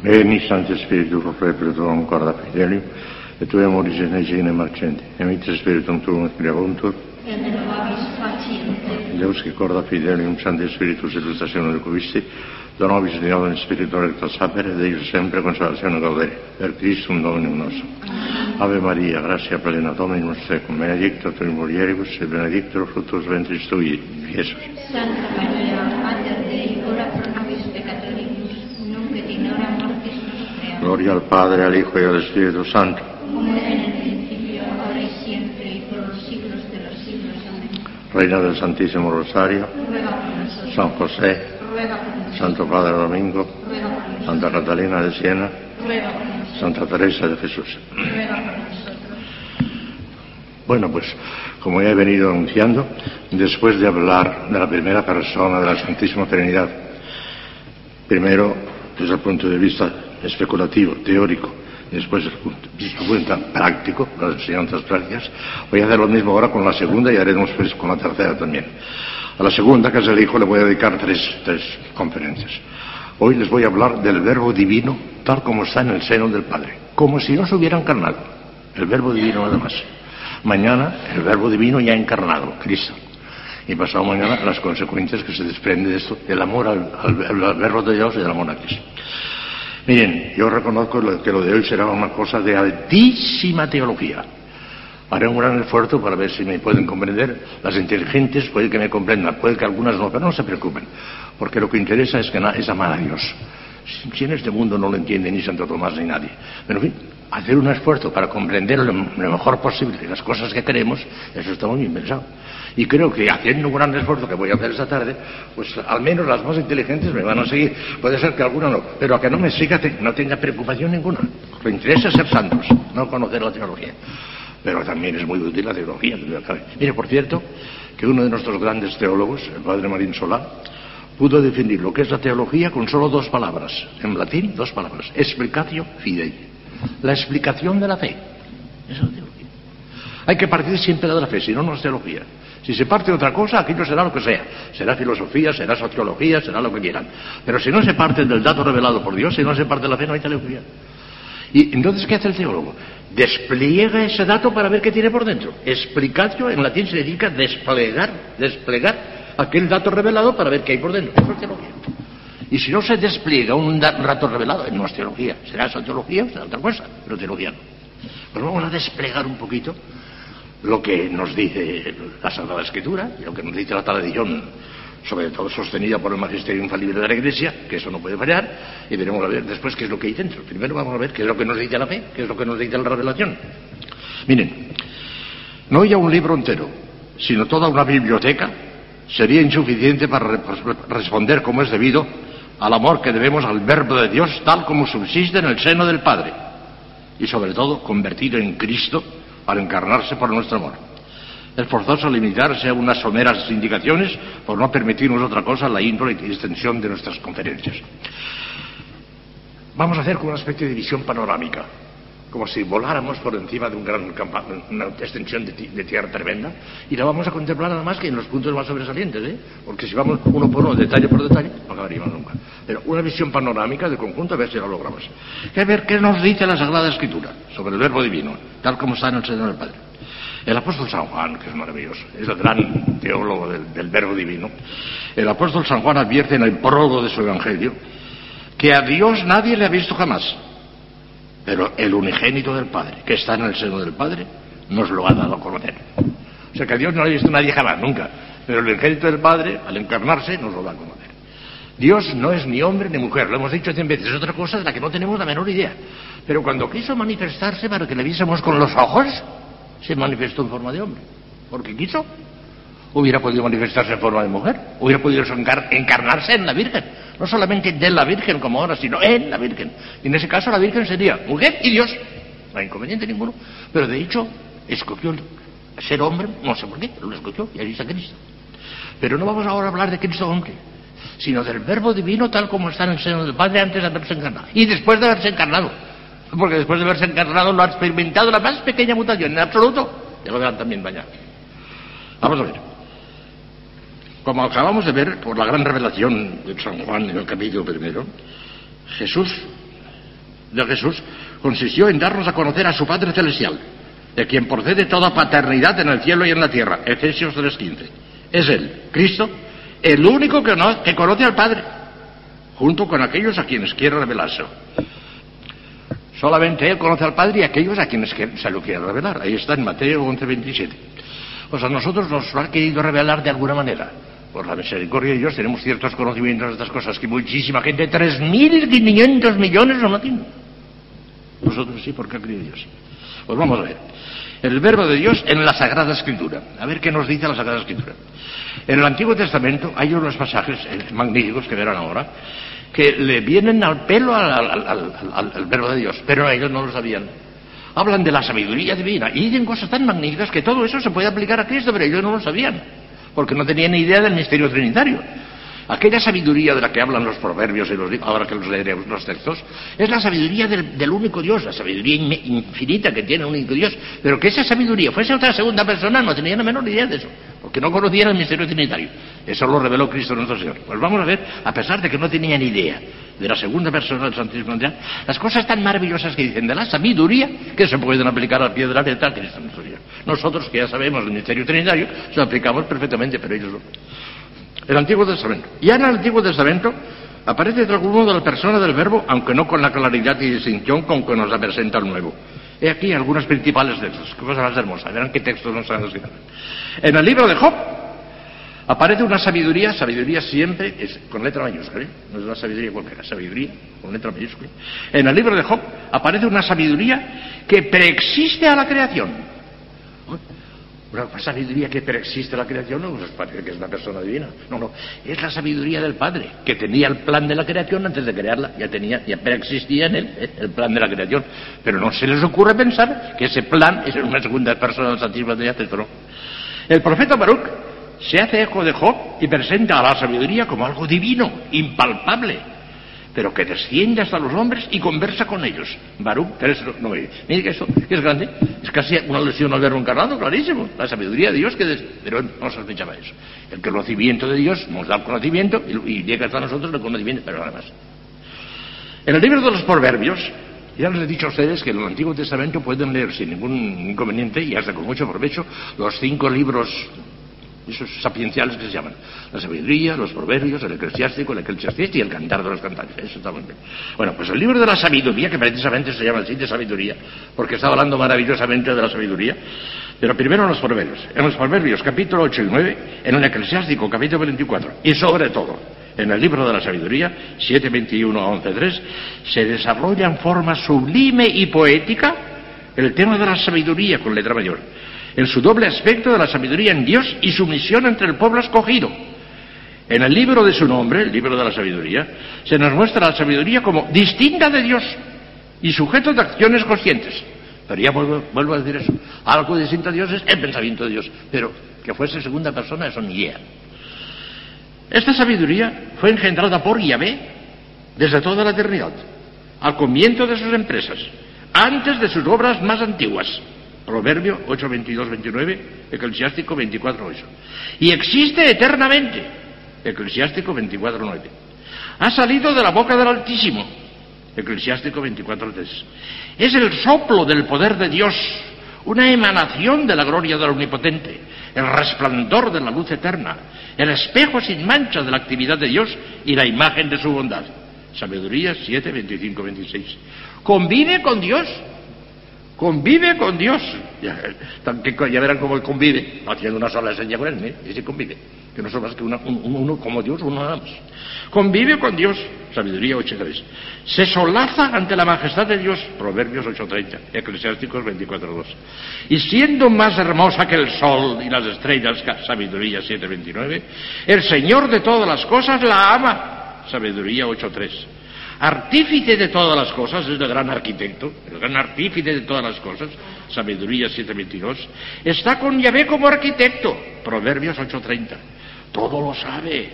Veni Santo Spiritus Repertum corda fidelium, et tue amoris in egine marcenti, emitte Spiritum tuum spiriabuntur, et renovabis faciente, Deus qui corda fidelium Sancti Spiritus illustrazione del Cuvisti, donobis de in Spiritu recto sapere, Deus sempre consolazione gaudere, per Christum Dominum nostro. Ave Maria, gratia plena Dominus tecum, benedicta tu in mulieribus, et benedictus fructus ventris tui, Iesus. Santa Maria, Gloria al Padre, al Hijo y al Espíritu Santo. Como era en el principio, ahora y siempre, y por los siglos de los siglos. Amén. Reina del Santísimo Rosario, Ruega por nosotros. San José, Ruega por nosotros. Santo Padre Domingo, Ruega por nosotros. Santa Catalina de Siena, Ruega por nosotros. Santa Teresa de Jesús. Ruega por nosotros. Bueno, pues como ya he venido anunciando, después de hablar de la primera persona de la Santísima Trinidad, primero desde el punto de vista especulativo, teórico, y después el punto vista práctico, las enseñanzas prácticas, voy a hacer lo mismo ahora con la segunda y haremos pues con la tercera también. A la segunda, que es el Hijo, le voy a dedicar tres, tres conferencias. Hoy les voy a hablar del Verbo Divino tal como está en el seno del Padre, como si no se hubiera encarnado. El Verbo Divino nada más. Mañana el Verbo Divino ya encarnado, Cristo. Y pasado mañana las consecuencias que se desprende de esto, del amor al, al- al Verbo de Dios y del amor a Cristo. Miren, yo reconozco que lo de hoy será una cosa de altísima teología. Haré un gran esfuerzo para ver si me pueden comprender. Las inteligentes puede que me comprendan, puede que algunas no, pero no se preocupen, porque lo que interesa es, que es amar a Dios. Si, en este mundo no lo entiende ni Santo Tomás ni nadie. Pero en fin, hacer un esfuerzo para comprender lo, lo mejor posible las cosas que queremos, eso está muy bien pensado. Y creo que haciendo un gran esfuerzo que voy a hacer esta tarde, pues al menos las más inteligentes me van a seguir. Puede ser que alguna no, pero a que no me siga no tenga preocupación ninguna. Lo interesa es ser santos, no conocer la teología pero también es muy útil la teología. Mire, por cierto, que uno de nuestros grandes teólogos, el padre Marín Solá, pudo definir lo que es la teología con solo dos palabras. En latín, dos palabras. Explicatio fidei. La explicación de la fe. Esa es teología. Hay que partir siempre de la fe, si no, no es teología. Si se parte de otra cosa, aquello será lo que sea. Será filosofía, será sociología, será lo que quieran. Pero si no se parte del dato revelado por Dios, si no se parte de la fe, no hay teología. Y entonces, ¿qué hace el teólogo? Despliega ese dato para ver qué tiene por dentro. Explicatio en latín significa desplegar, desplegar aquel dato revelado para ver qué hay por dentro. Eso es teología. Y si no se despliega un da- dato revelado, no es teología. Será sociología será otra cosa, pero teología no. Pues vamos a desplegar un poquito lo que nos dice la Sagrada Escritura y lo que nos dice la tradición, sobre todo sostenida por el magisterio infalible de la Iglesia, que eso no puede fallar, y veremos a ver después qué es lo que hay dentro. Primero vamos a ver qué es lo que nos dice la fe, qué es lo que nos dice la revelación. Miren, no ya un libro entero, sino toda una biblioteca sería insuficiente para re- responder como es debido al amor que debemos al Verbo de Dios tal como subsiste en el seno del Padre y sobre todo convertido en Cristo al encarnarse por nuestro amor. Es forzoso limitarse a unas someras indicaciones por no permitirnos otra cosa la índole y extensión de nuestras conferencias. Vamos a hacer como una especie de visión panorámica, como si voláramos por encima de un gran una extensión de tierra tremenda, y la vamos a contemplar nada más que en los puntos más sobresalientes, ¿eh? porque si vamos uno por uno, detalle por detalle, no acabaríamos nunca. Pero una visión panorámica del conjunto, a ver si lo logramos. Que ver qué nos dice la Sagrada Escritura sobre el Verbo Divino, tal como está en el seno del Padre. El apóstol San Juan, que es maravilloso, es el gran teólogo del, del Verbo Divino, el apóstol San Juan advierte en el prólogo de su Evangelio que a Dios nadie le ha visto jamás, pero el unigénito del Padre, que está en el seno del Padre, nos lo ha dado a conocer. O sea que a Dios no le ha visto nadie jamás, nunca, pero el unigénito del Padre, al encarnarse, nos lo da a conocer. Dios no es ni hombre ni mujer, lo hemos dicho cien veces, es otra cosa de la que no tenemos la menor idea. Pero cuando quiso manifestarse para que le viésemos con los ojos, se manifestó en forma de hombre. Porque quiso. Hubiera podido manifestarse en forma de mujer, hubiera podido encar- encarnarse en la Virgen. No solamente de la Virgen como ahora, sino en la Virgen. Y en ese caso la Virgen sería mujer y Dios. No hay inconveniente ninguno. Pero de hecho, escogió ser hombre, no sé por qué, pero lo escogió y ahí está Cristo. Pero no vamos ahora a hablar de Cristo hombre, sino del Verbo Divino tal como está en el seno del Padre antes de haberse encarnado. Y después de haberse encarnado. Porque después de haberse encarnado no ha experimentado la más pequeña mutación, en absoluto. Ya lo verán también mañana. Vamos a ver. Como acabamos de ver por la gran revelación de San Juan en el capítulo primero, Jesús de Jesús consistió en darnos a conocer a su Padre Celestial, de quien procede toda paternidad en el cielo y en la tierra. Efesios 3.15. Es Él, Cristo, el único que, que conoce al Padre, junto con aquellos a quienes quiere revelarse. Solamente Él conoce al Padre y aquellos a quienes se lo quiere revelar. Ahí está en Mateo 11.27. Pues a nosotros nos lo ha querido revelar de alguna manera. Por la misericordia de Dios tenemos ciertos conocimientos de estas cosas que muchísima gente, 3.500 millones no lo tiene. Nosotros sí, porque ha creído Dios. Pues vamos a ver. El verbo de Dios en la Sagrada Escritura. A ver qué nos dice la Sagrada Escritura. En el Antiguo Testamento hay unos pasajes eh, magníficos que verán ahora que le vienen al pelo al, verbo de Dios, pero ellos no lo sabían. Hablan de la sabiduría divina y dicen cosas tan magníficas que todo eso se puede aplicar a Cristo, pero ellos no lo sabían, porque no tenían ni idea del misterio trinitario. Aquella sabiduría de la que hablan los proverbios y los ahora que los leeremos los textos, es la sabiduría del, único Dios, la sabiduría infinita que tiene un único Dios. Pero que esa sabiduría fuese otra segunda persona no tenían la menor idea de eso, porque no conocían el misterio trinitario. Eso lo reveló Cristo nuestro Señor. Pues vamos a ver, a pesar de que no tenían idea de la segunda persona del Santísimo Trinidad, las cosas tan maravillosas que dicen de la sabiduría que se pueden aplicar al pie de la letra Cristo nuestro Señor. Nosotros que ya sabemos el misterio trinitario, lo aplicamos perfectamente, pero ellos no el Antiguo Testamento. Ya en el Antiguo Testamento aparece de algún modo la persona del verbo, aunque no con la claridad y distinción con que nos la presenta el Nuevo. He aquí algunas principales de esas, cosas más hermosas. Verán qué textos nos han. En el libro de Job aparece una sabiduría, sabiduría siempre es con letra mayúscula, ¿eh? no es una sabiduría cualquiera, sabiduría con letra mayúscula. En el libro de Job aparece una sabiduría que preexiste a la creación. Una sabiduría que preexiste la creación no es parece que es una persona divina. No, no. Es la sabiduría del Padre, que tenía el plan de la creación antes de crearla. Ya tenía, ya preexistía en él ¿eh? el plan de la creación. Pero no se les ocurre pensar que ese plan es una segunda persona del Santísimo de no. El profeta Baruch se hace eco de Job y presenta a la sabiduría como algo divino, impalpable pero que desciende hasta los hombres y conversa con ellos. Baruch 3.9. Mire que eso es grande, es casi una alusión al verbo encarnado, clarísimo. La sabiduría de Dios, que pero no sospechaba eso. El conocimiento de Dios nos da el conocimiento y, llega hasta nosotros el conocimiento, pero nada más. En el libro de los Proverbios, ya les he dicho a ustedes que en el Antiguo Testamento pueden leer sin ningún inconveniente y hasta con mucho provecho los cinco libros esos sapienciales que se llaman. La sabiduría, los proverbios, el eclesiástico, el eclesiástico y el cantar de los cantantes. Eso está muy bien. Bueno, pues el libro de la sabiduría, que precisamente se llama así de sabiduría, porque está hablando maravillosamente de la sabiduría, pero primero en los proverbios. En los proverbios, capítulo 8 y 9, en el eclesiástico, capítulo 24, y sobre todo, en el libro de la sabiduría, 7.21 a 11.3, se desarrolla en forma sublime y poética el tema de la sabiduría con letra mayor en su doble aspecto de la sabiduría en Dios y su misión entre el pueblo escogido. En el libro de su nombre, el libro de la sabiduría, se nos muestra la sabiduría como distinta de Dios y sujeto de acciones conscientes. Pero ya vuelvo, a decir eso. Algo distinto a Dios es el pensamiento de Dios. Pero que fuese segunda persona, eso ni idea. Esta sabiduría fue engendrada por Yahvé desde toda la eternidad, al comienzo de sus empresas, antes de sus obras más antiguas. Proverbio 8, 22, 29, Eclesiástico 24, 8. Y existe eternamente, Eclesiástico 24, 9. Ha salido de la boca del Altísimo, Eclesiástico 24, 3. Es el soplo del poder de Dios, una emanación de la gloria del Omnipotente, el resplandor de la luz eterna, el espejo sin mancha de la actividad de Dios y la imagen de su bondad. Sabiduría 7, 25, 26. Convive con Dios Convive con Dios. Ya, ya verán cómo él convive, haciendo una sola señal con él, ¿eh? y se convive. Que no son más que uno como Dios, uno nada más. Convive con Dios, sabiduría 8.3. Se solaza ante la majestad de Dios, Proverbios 8.30, Eclesiásticos 24.2. Y siendo más hermosa que el sol y las estrellas, sabiduría 7.29, el Señor de todas las cosas la ama, sabiduría 8.3 artífice de todas las cosas, es el gran arquitecto, el gran artífice de todas las cosas, Sabiduría 7.22, está con Yahvé como arquitecto, Proverbios 8.30, todo lo sabe,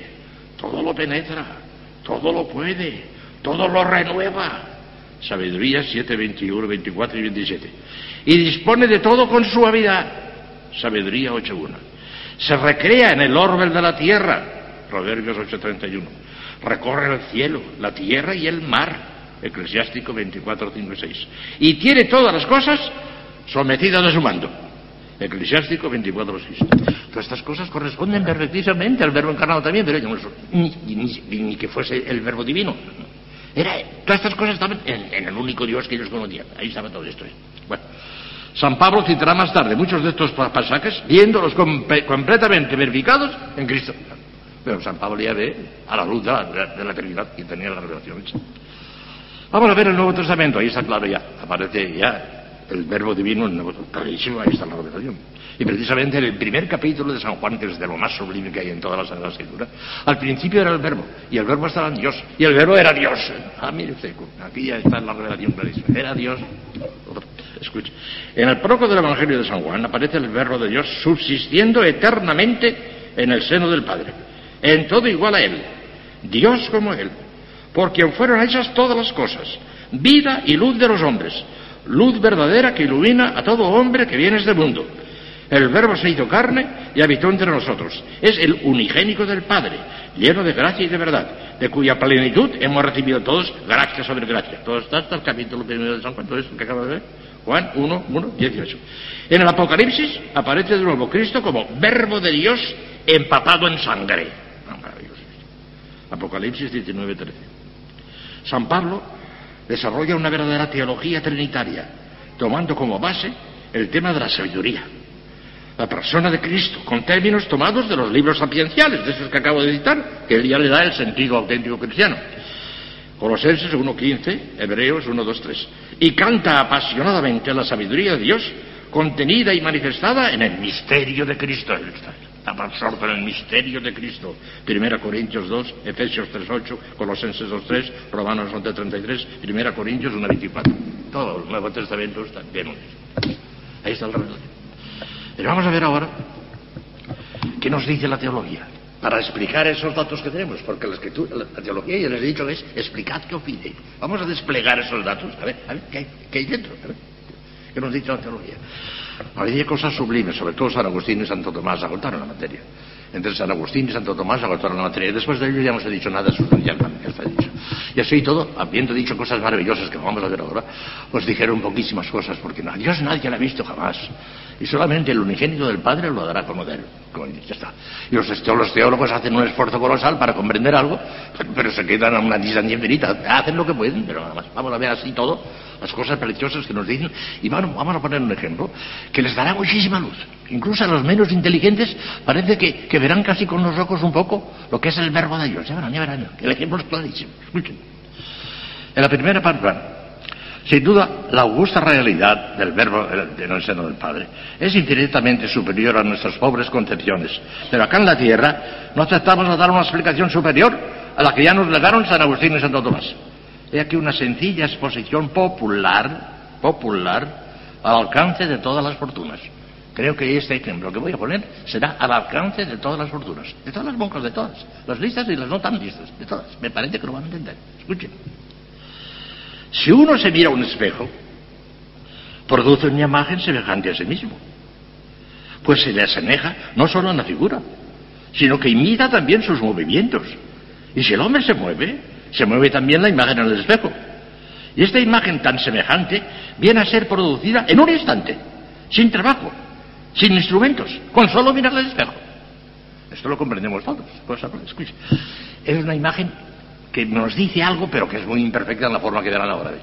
todo lo penetra, todo lo puede, todo lo renueva, Sabiduría 7, 24 y 27, y dispone de todo con suavidad, Sabiduría 8.1, se recrea en el orbe de la tierra, Proverbios 8.31, recorre el cielo, la tierra y el mar. Eclesiástico 24, 5 y 6. Y tiene todas las cosas sometidas a su mando. Eclesiástico 24, 6. Todas estas cosas corresponden perfectamente al verbo encarnado también, pero no, ni, ni, que fuese el verbo divino. Era, todas estas cosas estaban en, el único Dios que ellos conocían. Ahí estaba todo esto. Bueno, San Pablo citará más tarde muchos de estos pasajes, viéndolos completamente verificados en Cristo. Pero San Pablo ya ve a la luz de la, de eternidad y tenía la revelación hecha. Vamos a ver el Nuevo Testamento, ahí está claro ya, aparece ya el verbo divino en el Nuevo Testamento, ahí está la revelación. Y precisamente en el primer capítulo de San Juan, que es de lo más sublime que hay en toda la Sagrada Escritura, al principio era el verbo, y el verbo estaba en Dios, y el verbo era Dios. Ah, mire usted, aquí ya está la revelación clarísima. Era Dios. Escuche. En el prólogo del Evangelio de San Juan aparece el verbo de Dios subsistiendo eternamente en el seno del Padre, en todo igual a Él, Dios como Él, por quien fueron hechas todas las cosas, vida y luz de los hombres, luz verdadera que ilumina a todo hombre que viene del mundo. El Verbo se hizo carne y habitó entre nosotros. Es el unigénico del Padre, lleno de gracia y de verdad, de cuya plenitud hemos recibido todos gracia sobre gracia. Todo está hasta el capítulo primero de San Juan, todo esto que acaba de ver. Juan 1, 1, 18. En el Apocalipsis aparece de nuevo Cristo como Verbo de Dios empapado en sangre. Apocalipsis 19, 13. San Pablo desarrolla una verdadera teología trinitaria, tomando como base el tema de la sabiduría, la persona de Cristo, con términos tomados de los libros sapienciales, de esos que acabo de citar, que él ya le da el sentido auténtico cristiano. Colosenses 1.15, Hebreos 1.2.3. Y canta apasionadamente la sabiduría de Dios contenida y manifestada en el misterio de Cristo. Está absorto en el misterio de Cristo. Primera Corintios 2, Efesios 3.8, Colosenses 2.3, Romanos 11.33, Primera Corintios 1.24. Todo el Nuevo Testamento está bien unido. Ahí está el revelación. Pero vamos a ver ahora qué nos dice la teología para explicar esos datos que tenemos, porque la, escritura, la, teología, ya les he dicho, es explicad qué opine. Vamos a desplegar esos datos, a ver, a ver, ¿qué hay, qué hay dentro? ¿qué nos dice la teología? Había cosas sublimes, sobre todo San Agustín y Santo Tomás agotaron la materia. Entre San Agustín y Santo Tomás agotaron la materia. Después de ello ya no se ha dicho nada sustancial, ya está dicho. Y así todo, habiendo dicho cosas maravillosas que vamos a ver ahora, os dijeron poquísimas cosas, porque no, a Dios nadie la ha visto jamás. Y solamente el unigénito del Padre lo dará él. Como ya está. Y los, los teólogos hacen un esfuerzo colosal para comprender algo, pero se quedan a una distancia infinita. Hacen lo que pueden, pero nada más. Vamos a ver así todo, las cosas preciosas que nos dicen. Y vamos, vamos a poner un ejemplo que les dará muchísima luz. Incluso a los menos inteligentes parece que, verán casi con los ojos un poco lo que es el verbo de Dios. Ya verán, ya verán. El ejemplo es clarísimo. Escuchen. En la primera parte, sin duda, la augusta realidad del verbo en el seno del Padre es infinitamente superior a nuestras pobres concepciones. Pero acá en la tierra no aceptamos dar una explicación superior a la que ya nos legaron San Agustín y Santo Tomás. He aquí una sencilla exposición popular, popular, al alcance de todas las fortunas. Creo que este ejemplo que voy a poner será al alcance de todas las fortunas, de todas las monjas, de todas, las listas y las no tan listas, de todas. Me parece que lo van a entender. Escuchen. Si uno se mira a un espejo, produce una imagen semejante a sí mismo. Pues se le asemeja no solo a la figura, sino que imita también sus movimientos. Y si el hombre se mueve, se mueve también la imagen en el espejo. Y esta imagen tan semejante viene a ser producida en un instante, sin trabajo, sin instrumentos, con solo mirar el espejo. Esto lo comprendemos todos. Es una imagen que nos dice algo, pero que es muy imperfecta en la forma que obra de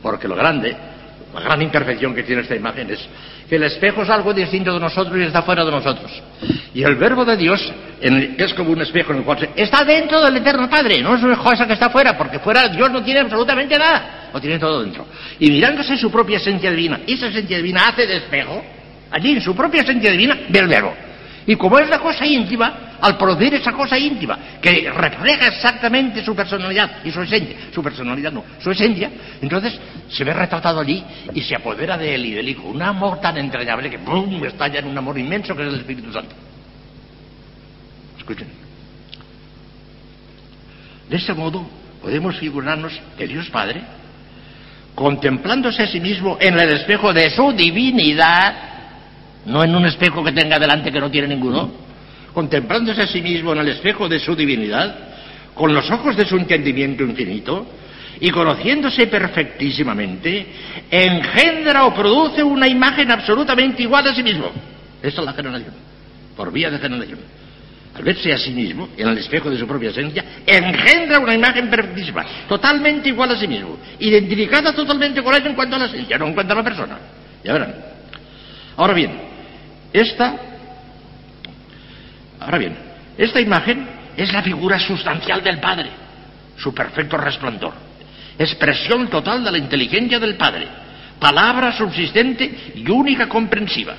Porque lo grande, la gran imperfección que tiene esta imagen es que el espejo es algo distinto de nosotros y está fuera de nosotros. Y el verbo de Dios es como un espejo en el cual se, está dentro del Eterno Padre, no es una cosa que está fuera, porque fuera Dios no tiene absolutamente nada, lo tiene todo dentro. Y mirándose su propia esencia divina, y esa esencia divina hace de espejo, allí en su propia esencia divina, del verbo. Y como es la cosa íntima, al producir esa cosa íntima, que refleja exactamente su personalidad y su esencia, su personalidad no, su esencia, entonces se ve retratado allí y se apodera de él y del Hijo. Un amor tan entrañable que ¡bum! estalla en un amor inmenso que es el Espíritu Santo. Escuchen. De ese modo podemos figurarnos que Dios Padre, contemplándose a sí mismo en el espejo de su divinidad, no en un espejo que tenga delante que no tiene ninguno, contemplándose a sí mismo en el espejo de su divinidad, con los ojos de su entendimiento infinito, y conociéndose perfectísimamente, engendra o produce una imagen absolutamente igual a sí mismo. Esa es la generación, por vía de generación. Al verse a sí mismo, en el espejo de su propia esencia, engendra una imagen perfectísima, totalmente igual a sí mismo, identificada totalmente con él en cuanto a la esencia, no en cuanto a la persona. Ya verán. Ahora bien, esta, ahora bien, esta imagen es la figura sustancial del Padre, su perfecto resplandor, expresión total de la inteligencia del Padre, palabra subsistente y única comprensiva,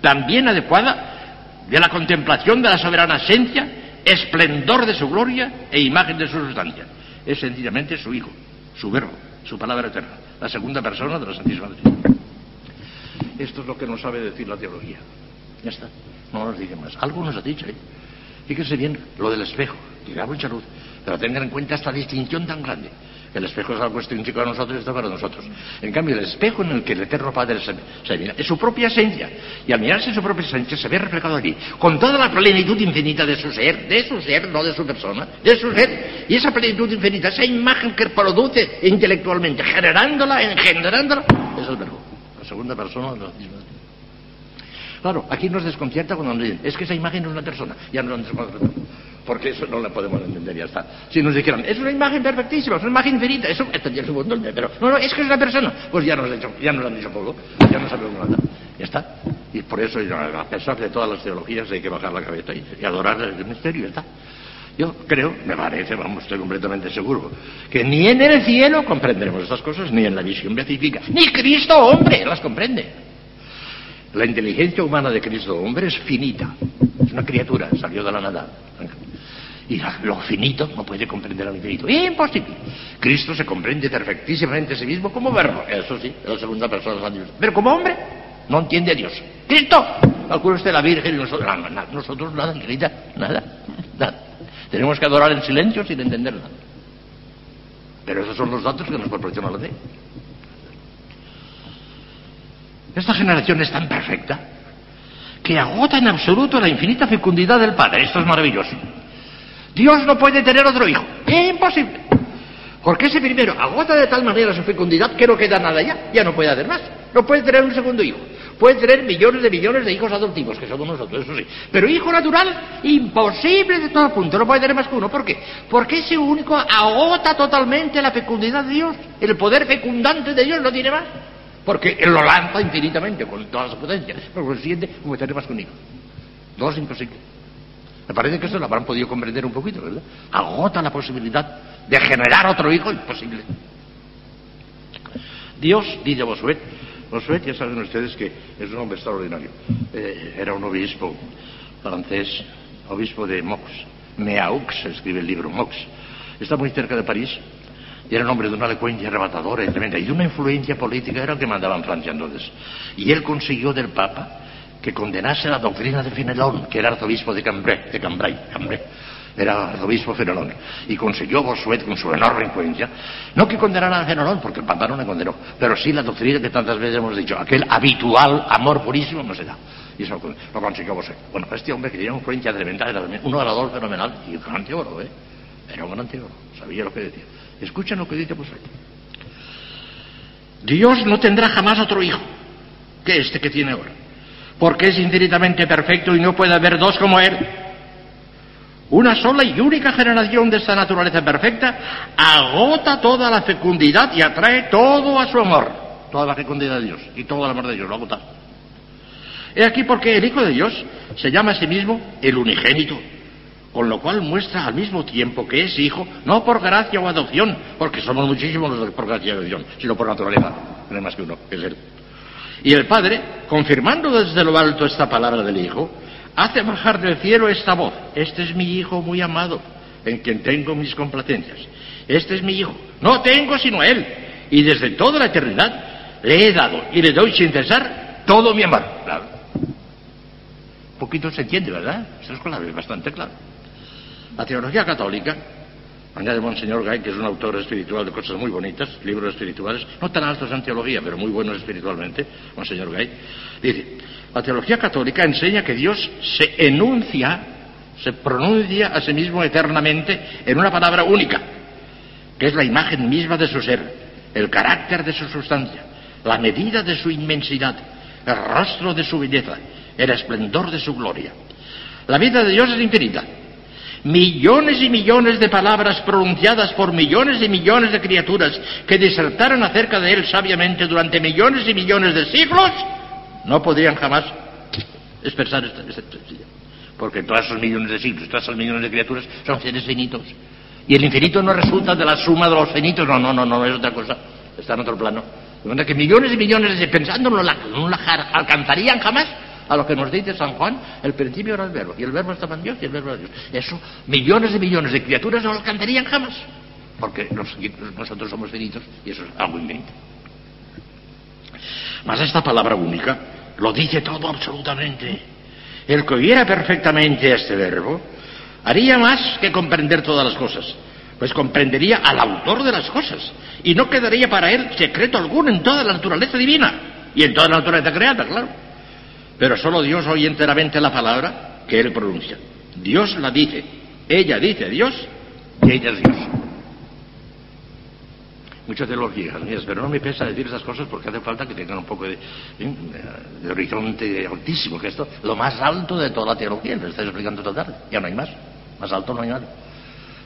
también adecuada de la contemplación de la soberana esencia, esplendor de su gloria e imagen de su sustancia. Es sencillamente su Hijo, su Verbo, su palabra eterna, la segunda persona de la Santísima. Esto es lo que nos sabe decir la teología. Ya está, no nos dice más. Algo nos ha dicho, ¿eh? Fíjense bien lo del espejo, da mucha luz, pero tengan en cuenta esta distinción tan grande. El espejo es algo extrínseco a nosotros y está para nosotros. En cambio, el espejo en el que el Eterno Padre se, mira es su propia esencia. Y al mirarse su propia esencia se ve reflejado allí, con toda la plenitud infinita de su ser, de su ser, no de su persona, de su ser. Y esa plenitud infinita, esa imagen que produce intelectualmente, generándola, engendrándola, es el verbo. La segunda persona. Claro, aquí nos desconcierta cuando nos dicen, es que esa imagen es una persona, ya no una persona porque eso no la podemos entender, ya está. Si nos dijeran, es una imagen perfectísima, es una imagen infinita, eso estaría su botón, pero no, no, es que es la persona, pues ya nos, hecho, ya nos han dicho poco, ya no sabemos nada, ya está. Y por eso, a pesar de todas las teologías, hay que bajar la cabeza y, adorar el misterio, ya está. Yo creo, me parece, vamos, estoy completamente seguro, que ni en el cielo comprenderemos estas cosas, ni en la visión beatífica, ni Cristo hombre las comprende. La inteligencia humana de Cristo hombre es finita, es una criatura, salió de la nada. Y lo finito no puede comprender al infinito. Imposible. Cristo se comprende perfectísimamente a sí mismo como verbo. Eso sí, es la segunda persona de Dios. Pero como hombre, no entiende a Dios. Cristo, calcula usted la Virgen y nosotros, nada, nosotros nada, querida, nada, nada. Tenemos que adorar en silencio sin entender nada. Pero esos son los datos que nos proporciona la fe. Esta generación es tan perfecta que agota en absoluto la infinita fecundidad del Padre. Esto es maravilloso. Dios no puede tener otro hijo. Es imposible. Porque ese primero agota de tal manera su fecundidad que no queda nada ya. Ya no puede hacer más. No puede tener un segundo hijo. Puede tener millones de millones de hijos adoptivos, que somos nosotros, eso sí. Pero hijo natural, imposible de todo punto. No puede tener más que uno. ¿Por qué? Porque ese único agota totalmente la fecundidad de Dios. El poder fecundante de Dios no tiene más. Porque Él lo lanza infinitamente con toda su potencia. Pero lo siguiente, tener más que un hijo. Dos imposible. Me parece que eso lo habrán podido comprender un poquito, ¿verdad? Agota la posibilidad de generar otro hijo imposible. Dios, dice Bosuet, Bosuet ya saben ustedes que es un hombre extraordinario. Eh, era un obispo francés, obispo de Mox. Meaux, escribe el libro Mox. Está muy cerca de París y era un hombre de una elocuencia arrebatadora y tremenda y de una influencia política, era el que mandaba en Francia entonces. Y él consiguió del Papa que condenase la doctrina de Fenelón, que era arzobispo de Cambrai, de Cambrai, Cambrai era arzobispo Fenelón, y consiguió Bosuet con su enorme influencia, no que condenara a Fenelón, porque el Papa no le condenó, pero sí la doctrina que tantas veces hemos dicho, aquel habitual amor purísimo no se da. Y eso lo consiguió Bosuet. Bueno, este hombre que tenía una influencia tremenda era un orador fenomenal y un gran teólogo, ¿eh? Era un gran teólogo, sabía lo que decía. Escuchen lo que dice Bosuet. Dios no tendrá jamás otro hijo que este que tiene ahora porque es infinitamente perfecto y no puede haber dos como Él. Una sola y única generación de esta naturaleza perfecta agota toda la fecundidad y atrae todo a su amor. Toda la fecundidad de Dios y todo el amor de Dios lo agota. He aquí porque el Hijo de Dios se llama a sí mismo el unigénito, con lo cual muestra al mismo tiempo que es hijo, no por gracia o adopción, porque somos muchísimos los por gracia y adopción, sino por naturaleza. No hay más que uno, que es Él. Y el Padre, confirmando desde lo alto esta palabra del Hijo, hace bajar del cielo esta voz. Este es mi Hijo muy amado, en quien tengo mis complacencias. Este es mi Hijo. No tengo sino Él. Y desde toda la eternidad le he dado y le doy sin cesar todo mi amor. Claro. Un poquito se entiende, ¿verdad? Eso es claro, es bastante claro. La teología católica Añade Monseñor Gay, que es un autor espiritual de cosas muy bonitas, libros espirituales, no tan altos en teología, pero muy buenos espiritualmente, Monseñor Gay, dice, la teología católica enseña que Dios se enuncia, se pronuncia a sí mismo eternamente en una palabra única, que es la imagen misma de su ser, el carácter de su sustancia, la medida de su inmensidad, el rostro de su belleza, el esplendor de su gloria. La vida de Dios es infinita. Millones y millones de palabras pronunciadas por millones y millones de criaturas que disertaron acerca de Él sabiamente durante millones y millones de siglos, no podrían jamás expresar esta, porque todos esos millones de siglos, todos esos millones de criaturas son seres finitos. Y el infinito no resulta de la suma de los finitos, no, no, no, no es otra cosa, está en otro plano. De manera que millones y millones de la, no la alcanzarían jamás a lo que nos dice San Juan, el principio era el verbo, y el verbo estaba en Dios y el verbo era Dios. Eso, millones y millones de criaturas no lo alcanzarían jamás, porque nosotros somos finitos y eso es algo infinito. Mas esta palabra única lo dice todo absolutamente. El que oyera perfectamente este verbo haría más que comprender todas las cosas, pues comprendería al autor de las cosas y no quedaría para él secreto alguno en toda la naturaleza divina y en toda la naturaleza creada, claro. Pero solo Dios oye enteramente la palabra que él pronuncia. Dios la dice, ella dice Dios y ella es Dios mucha teología, pero no me pesa decir esas cosas porque hace falta que tengan un poco de, horizonte altísimo, que esto lo más alto de toda la teología, lo estoy explicando esta tarde, ya no hay más, más alto no hay nada.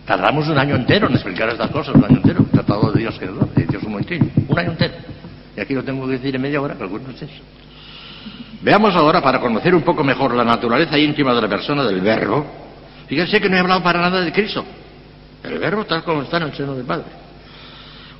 Tardamos un año entero en explicar estas cosas, un año entero, tratado de Dios que de Dios un momentito, un año entero. Y aquí lo tengo que decir en media hora, pero bueno, es eso. Veamos ahora, para conocer un poco mejor la naturaleza íntima de la persona del verbo, fíjense que no he hablado para nada de Cristo. El verbo tal como está en el seno del Padre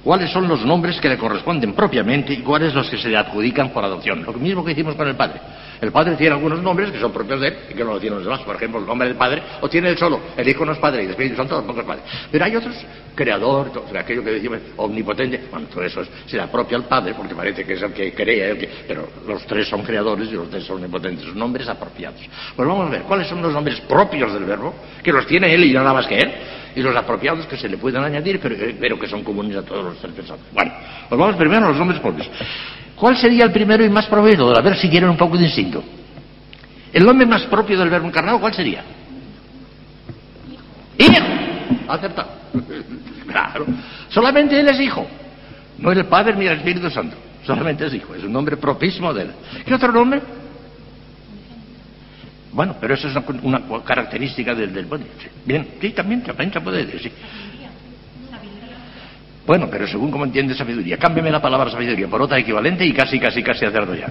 cuáles son los nombres que le corresponden propiamente y cuáles los que se le adjudican por adopción. Lo mismo que hicimos con el Padre. El Padre tiene algunos nombres que son propios de él y que no lo tienen los demás. Por ejemplo, el nombre del Padre o tiene él solo. El Hijo no es Padre y el Espíritu Santo tampoco es Padre. Pero hay otros, creador, todo, aquello que decimos omnipotente. Bueno, todo eso se le apropia al Padre porque parece que es el que crea, pero los tres son creadores y los tres son omnipotentes. Son nombres apropiados. Pues vamos a ver, ¿cuáles son los nombres propios del verbo? Que los tiene él y nada más que él y los apropiados que se le pueden añadir, pero, pero que son comunes a todos los seres pensantes. Bueno, pues vamos primero a los nombres propios. ¿Cuál sería el primero y más proveedor? A ver si quieren un poco de instinto. ¿El nombre más propio del verbo encarnado cuál sería? Hijo. Aceptado. claro. Solamente él es hijo. No es el Padre ni el Espíritu Santo. Solamente es hijo. Es un nombre propísimo de él. ¿Qué otro nombre? Bueno, pero eso es una, característica del, del Bien, sí, también, también se puede decir. Bueno, pero según como entiende sabiduría, cámbiame la palabra sabiduría por otra equivalente y casi, casi, casi acerdo ya.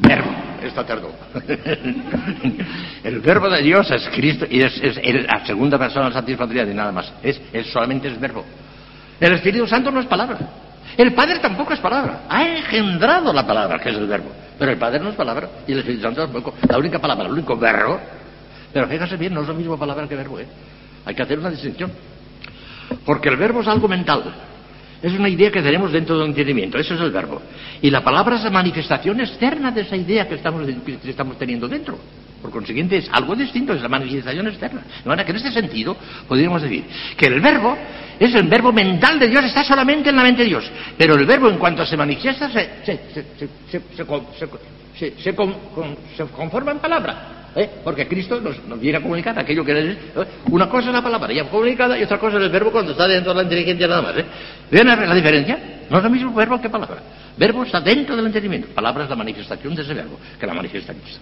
Verbo, está cerdo. el verbo de Dios es Cristo y es, la segunda persona de la Santísima y nada más. Es, es, solamente es verbo. El Espíritu Santo no es palabra. El Padre tampoco es palabra. Ha engendrado la palabra, que es el verbo. Pero el Padre no es palabra. Y el Espíritu Santo tampoco. La única palabra, el único verbo. Pero fíjese bien, no es lo mismo palabra que verbo. ¿eh? Hay que hacer una distinción. Porque el verbo es algo mental. Es una idea que tenemos dentro del entendimiento. Eso es el verbo. Y la palabra es la manifestación externa de esa idea que estamos, que estamos teniendo dentro. Por consiguiente, es algo distinto, es la manifestación externa. De manera que en este sentido podríamos decir que el verbo es el verbo mental de Dios, está solamente en la mente de Dios. Pero el verbo, en cuanto se manifiesta, se, se, conforma en palabra. ¿Eh? Porque Cristo nos, viene a comunicar aquello que es. Una cosa es la palabra ya comunicada y otra cosa es el verbo cuando está dentro de la inteligencia nada más. ¿eh? ¿Ven la diferencia? No es lo mismo verbo que palabra. Verbo está dentro del entendimiento. Palabra es la manifestación de ese verbo, que la manifiesta Cristo.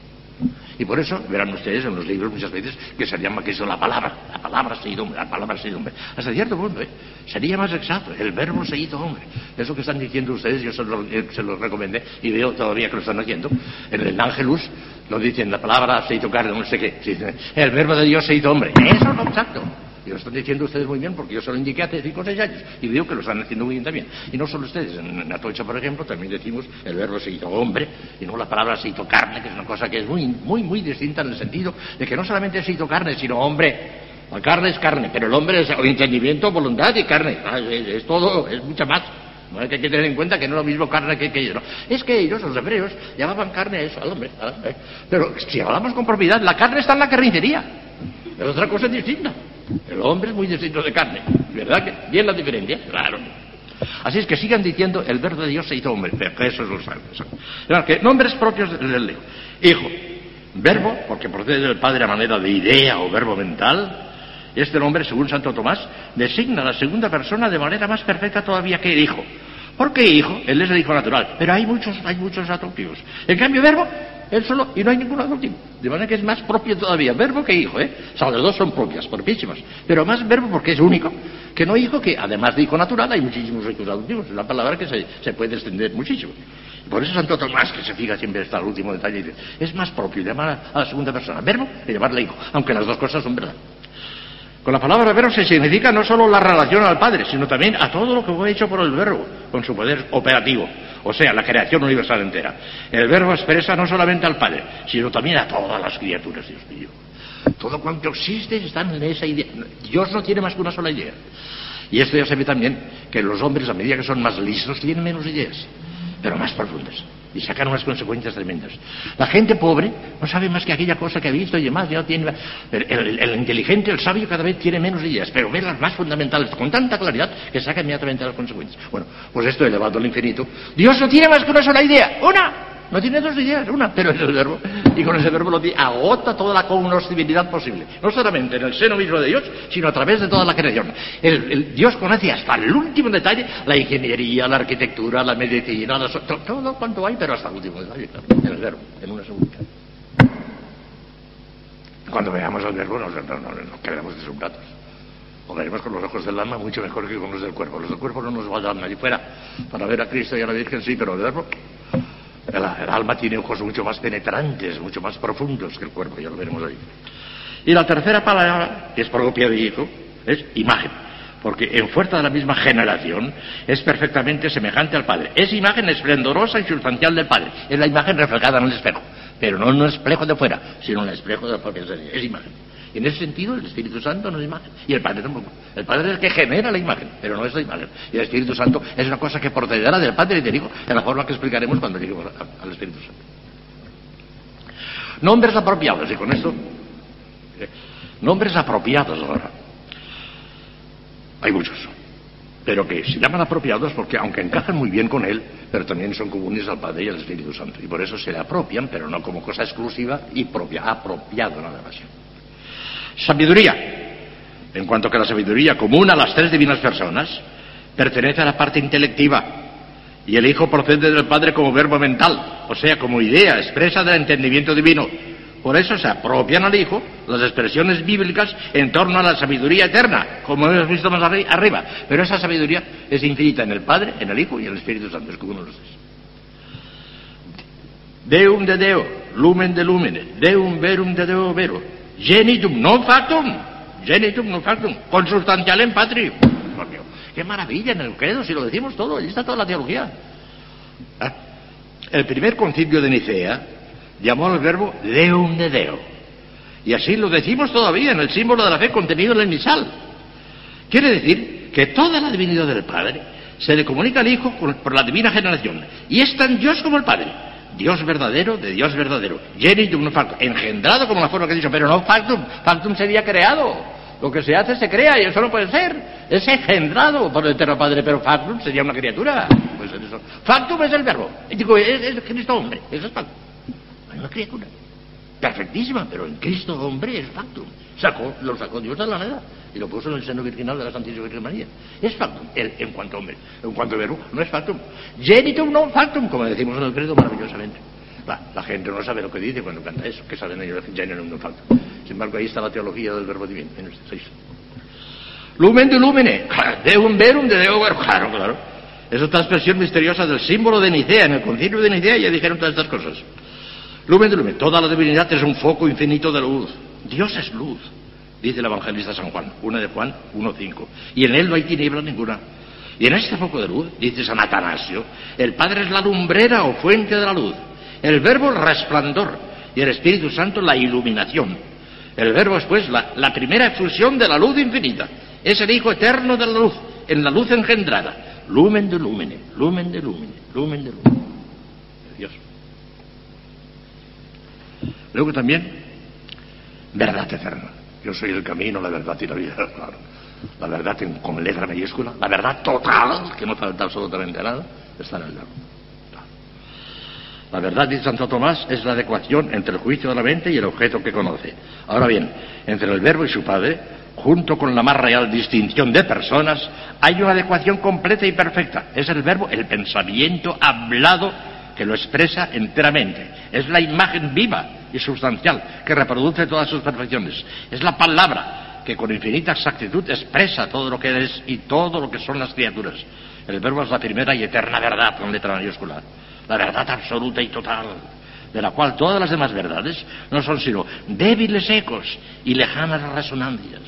Y por eso verán ustedes en los libros muchas veces que se llama que eso la palabra, la palabra se hizo hombre, la palabra se hizo hombre. Hasta cierto punto, ¿eh? sería más exacto, el verbo se hizo hombre. Eso que están diciendo ustedes, yo se lo, eh, se lo recomendé y veo todavía que lo están haciendo. En el Ángelus lo dicen, la palabra se hizo carne, no sé qué. El verbo de Dios se hizo hombre. Eso no es exacto. Lo están diciendo ustedes muy bien porque yo se lo indiqué hace 5 o 6 años y veo que lo están haciendo muy bien también. Y no solo ustedes, en Atocha, por ejemplo, también decimos el verbo se hizo hombre y no la palabra se hizo carne, que es una cosa que es muy, muy, muy distinta en el sentido de que no solamente se hizo carne, sino hombre. La carne es carne, pero el hombre es entendimiento, voluntad y carne. Ah, es, todo, es mucha más. No hay que tener en cuenta que no es lo mismo carne que, que ellos. ¿no? Es que ellos, los hebreos, llamaban carne a eso, al hombre. ¿eh? Pero si hablamos con propiedad, la carne está en la carnicería. Es otra cosa distinta. El hombre es muy distinto de carne. ¿Verdad que? ¿Bien la diferencia? Claro. Así es que sigan diciendo, el verbo de Dios se hizo hombre. Pero eso es lo sabe. que nombres propios del leo. Hijo. Verbo, porque procede del Padre a manera de idea o verbo mental. Este nombre, según Santo Tomás, designa a la segunda persona de manera más perfecta todavía que hijo. ¿Por qué hijo? Él es el hijo natural, pero hay muchos, hay muchos adoptivos. En cambio, verbo, él solo, y no hay ningún adoptivo. De manera que es más propio todavía, verbo que hijo, ¿eh? O sea, los dos son propias, propísimas. Pero más verbo porque es único, que no hijo, que además de hijo natural hay muchísimos hijos adoptivos. Es una palabra que se, se puede extender muchísimo. Por eso Santo Tomás, que se fija siempre hasta el último detalle, dice, es más propio llamar a la segunda persona verbo que llamarle hijo, aunque las dos cosas son verdad. Con la palabra verbo se significa no solo la relación al Padre, sino también a todo lo que fue hecho por el verbo, con su poder operativo, o sea, la creación universal entera. El verbo expresa no solamente al Padre, sino también a todas las criaturas, Dios mío. Todo cuanto existe está en esa idea. Dios no tiene más que una sola idea. Y esto ya se ve también que los hombres, a medida que son más listos, tienen menos ideas pero más profundas. Y sacar unas consecuencias tremendas. La gente pobre no sabe más que aquella cosa que ha visto y demás. Ya tiene... el, inteligente, el sabio, cada vez tiene menos ideas, pero ve las más fundamentales con tanta claridad que saca inmediatamente las consecuencias. Bueno, pues esto elevado al infinito. Dios no tiene más que una sola idea. ¡Una! No tiene dos ideas, una, pero es el verbo. Y con ese verbo lo agota toda la cognoscibilidad posible. No solamente en el seno mismo de Dios, sino a través de toda la creación. Dios conoce hasta el último detalle la ingeniería, la arquitectura, la medicina, todo cuanto hay, pero hasta el último detalle, el verbo, en una segunda. Cuando veamos el verbo, no, no, no, quedaremos deslumbrados. O veremos con los ojos del alma mucho mejor que con los del cuerpo. Los del cuerpo no nos van a dar nadie fuera. Para ver a Cristo y a la Virgen sí, pero el verbo el, alma tiene ojos mucho más penetrantes, mucho más profundos que el cuerpo, ya lo veremos ahí. Y la tercera palabra, que es propia de hijo, es imagen, porque en fuerza de la misma generación es perfectamente semejante al Padre. Es imagen esplendorosa y sustancial del Padre. Es la imagen reflejada en el espejo, pero no en un espejo de fuera, sino en el espejo de la propia esencia. Es imagen. Y en ese sentido, el Espíritu Santo no es imagen. Y el Padre tampoco. El Padre es el que genera la imagen, pero no es la imagen. Y el Espíritu Santo es una cosa que procederá del Padre y del Hijo, de la forma que explicaremos cuando lleguemos al Espíritu Santo. Nombres apropiados, y con esto. Eh, nombres apropiados ahora. Hay muchos. Pero que se llaman apropiados porque, aunque encajan muy bien con Él, pero también son comunes al Padre y al Espíritu Santo. Y por eso se le apropian, pero no como cosa exclusiva y propia, apropiado nada más. Sabiduría. En cuanto que la sabiduría común a las tres divinas personas pertenece a la parte intelectiva y el Hijo procede del Padre como verbo mental, o sea, como idea expresa del entendimiento divino. Por eso se apropian al Hijo las expresiones bíblicas en torno a la sabiduría eterna, como hemos visto más arriba. Pero esa sabiduría es infinita en el Padre, en el Hijo y en el Espíritu Santo, es como uno los tres. Deum de Deo, lumen de lumene, Deum verum de Deo vero, Genitum non factum, genitum non factum, consustancial en patri. Qué maravilla en el credo, si lo decimos todo, allí está toda la teología. ¿Ah? El primer concilio de Nicea llamó al verbo deum de deo. Y así lo decimos todavía en el símbolo de la fe contenido en el misal. Quiere decir que toda la divinidad del Padre se le comunica al Hijo por la divina generación. Y es tan Dios como el Padre. Dios verdadero de Dios verdadero. Genitum factum. Engendrado como la forma que he dicho, pero no factum. Factum sería creado. Lo que se hace se crea y eso no puede ser. Es engendrado por el Eterno Padre, pero factum sería una criatura. Pues eso. Factum es el verbo. Digo, es, es Cristo hombre. Eso es factum. Una criatura. Perfectísima, pero en Cristo hombre es factum. Sacó, lo sacó Dios de la nada y lo puso en el seno virginal de la Santísima Virgen María. Es factum, en cuanto hombre, en cuanto verbo, no es factum. Genitum non factum, como decimos en el credo maravillosamente. La, gente no sabe lo que dice cuando canta eso, que saben ellos genitum non factum. Sin embargo, ahí está la teología del verbo divino, en este seis. Lumen de lumene, deum verum de deo ver, claro, claro. Es otra expresión misteriosa del símbolo de Nicea. En el concilio de Nicea ya dijeron todas estas cosas. Lumen de lumen, toda la divinidad es un foco infinito de luz. Dios es luz, dice el evangelista San Juan, una de Juan 1.5. Y en él no hay tiniebla ninguna. Y en este foco de luz, dice San Atanasio, el Padre es la lumbrera o fuente de la luz, el Verbo el resplandor y el Espíritu Santo la iluminación. El Verbo es pues la, primera efusión de la luz infinita. Es el Hijo eterno de la luz, en la luz engendrada. Lumen de lumene, lumen de lumene, lumen de lumene. Dios. Luego también verdad eterna. Yo soy el camino, la verdad y la vida, claro. La verdad con letra mayúscula, la verdad total, que no falta absolutamente nada, está en el verbo. La verdad, dice Santo Tomás, es la adecuación entre el juicio de la mente y el objeto que conoce. Ahora bien, entre el verbo y su padre, junto con la más real distinción de personas, hay una adecuación completa y perfecta. Es el verbo, el pensamiento hablado que lo expresa enteramente. Es la imagen viva y sustancial que reproduce todas sus perfecciones. Es la palabra que con infinita exactitud expresa todo lo que es y todo lo que son las criaturas. El verbo es la primera y eterna verdad con letra mayúscula. La verdad absoluta y total de la cual todas las demás verdades no son sino débiles ecos y lejanas resonancias.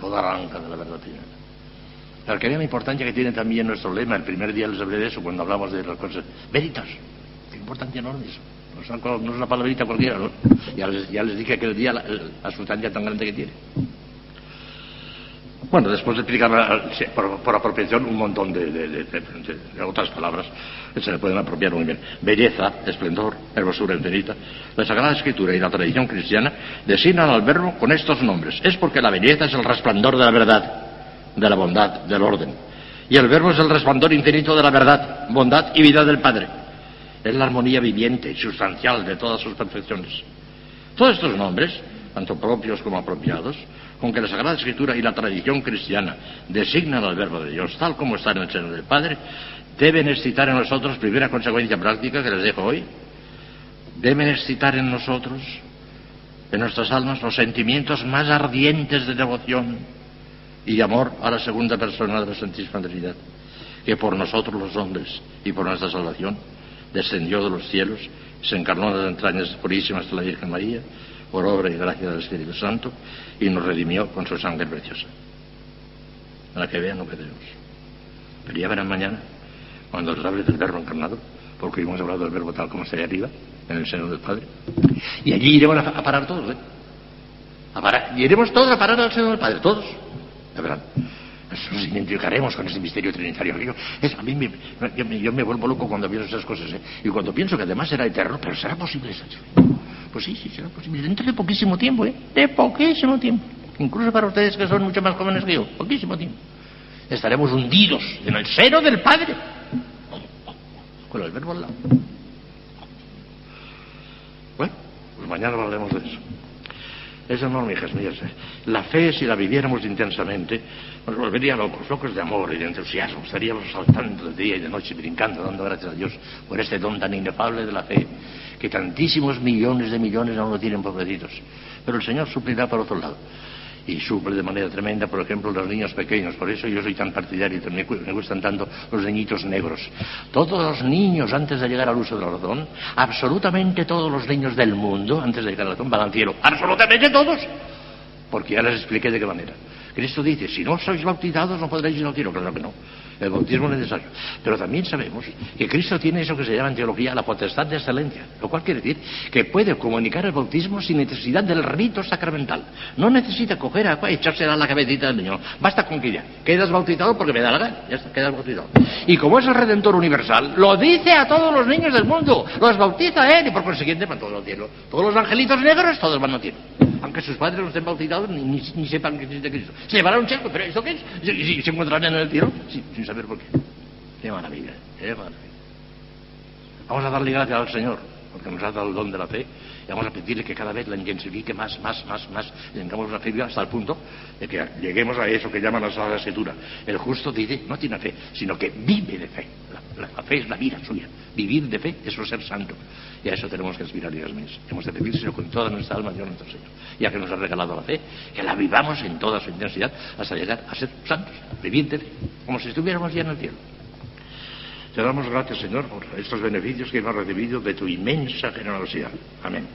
Toda arranca de la verdad tiene. Pero que la importancia que tiene también nuestro lema, el primer día les hablé de eso cuando hablamos de las cosas. Veritas, qué importancia enorme eso. No es una palabrita cualquiera, ¿no? Ya les, dije que el día la, sustancia tan grande que tiene. Bueno, después de explicar por, apropiación un montón de, otras palabras que se le pueden apropiar muy bien. Belleza, esplendor, hermosura infinita. La Sagrada Escritura y la tradición cristiana designan al verbo con estos nombres. Es porque la belleza es el resplandor de la verdad, de la bondad, del orden. Y el verbo es el resplandor infinito de la verdad, bondad y vida del Padre. Es la armonía viviente y sustancial de todas sus perfecciones. Todos estos nombres, tanto propios como apropiados, con que la Sagrada Escritura y la tradición cristiana designan al Verbo de Dios tal como está en el seno del Padre, deben excitar en nosotros, primera consecuencia práctica que les dejo hoy, deben excitar en nosotros, en nuestras almas, los sentimientos más ardientes de devoción y amor a la segunda persona de la Santísima Trinidad, que por nosotros los hombres y por nuestra salvación descendió de los cielos, se encarnó en las entrañas purísimas de la Virgen María, por obra y gracia del Espíritu Santo y nos redimió con su sangre preciosa. Para que vean lo que tenemos. Pero ya verán mañana, cuando les hable del verbo encarnado, porque hemos hablado del verbo tal como está ahí arriba, en el seno del Padre. Y allí iremos a, parar todos, ¿eh? A parar, y iremos todos a parar al seno del Padre, todos. Ya verán. Nos identificaremos con ese misterio trinitario. Yo, es, a mí me, yo, me, vuelvo loco cuando pienso esas cosas. ¿eh? Y cuando pienso que además será eterno, pero será posible eso. Pues sí, sí, será posible. Dentro de poquísimo tiempo, ¿eh? De poquísimo tiempo. Incluso para ustedes que son mucho más jóvenes que yo. Poquísimo tiempo. Estaremos hundidos en el seno del Padre. Con el verbo al lado. Bueno, pues mañana hablaremos de eso. Eso no, hijas mías. La fe, si la viviéramos intensamente, nos volvería locos, locos de amor y de entusiasmo. Estaríamos saltando de día y de noche, brincando, dando gracias a Dios por este don tan inefable de la fe que tantísimos millones de millones no lo tienen pobrecitos. Pero el Señor suplirá por otro lado. Y suple de manera tremenda, por ejemplo, los niños pequeños. Por eso yo soy tan partidario, y me, gustan tanto los niñitos negros. Todos los niños, antes de llegar al uso de la razón, absolutamente todos los niños del mundo, antes de llegar a la razón, van al cielo. Absolutamente todos. Porque ya les expliqué de qué manera. Cristo dice, si no sois bautizados no podréis ir al cielo. Claro que no el bautismo es necesario. Pero también sabemos que Cristo tiene eso que se llama en teología la potestad de excelencia, lo cual quiere decir que puede comunicar el bautismo sin necesidad del rito sacramental. No necesita coger agua y echarse a la cabecita del niño. Basta con que ya quedas bautizado porque me da la gana, ya está, quedas bautizado. Y como es el Redentor universal, lo dice a todos los niños del mundo, los bautiza Él y por consiguiente van todos al cielo. Todos los angelitos negros, todos van al cielo aunque sus padres no estén bautizados ni, ni, sepan que existe Cristo. Se llevarán un checo, pero ¿esto qué es? ¿Y, se encontrarán en el cielo? sin saber por qué. Qué maravilla, qué maravilla. Vamos a darle gracias al Señor, porque nos ha dado el don de la fe, y vamos a pedirle que cada vez la intensifique más, más, más, más, y tengamos una fe hasta el punto de que lleguemos a eso que llaman la Sagrada Escritura. El justo dice, no tiene fe, sino que vive de fe. La, fe es la vida suya. Vivir de fe, es ser santo. Y a eso tenemos que aspirar, Dios míos. Hemos de pedírselo con toda nuestra alma, Dios nuestro Señor. Ya que nos ha regalado la fe, que la vivamos en toda su intensidad hasta llegar a ser santos, vivir de fe, como si estuviéramos ya en el cielo. Te damos gracias, Señor, por estos beneficios que hemos recibido de tu inmensa generosidad. Amén.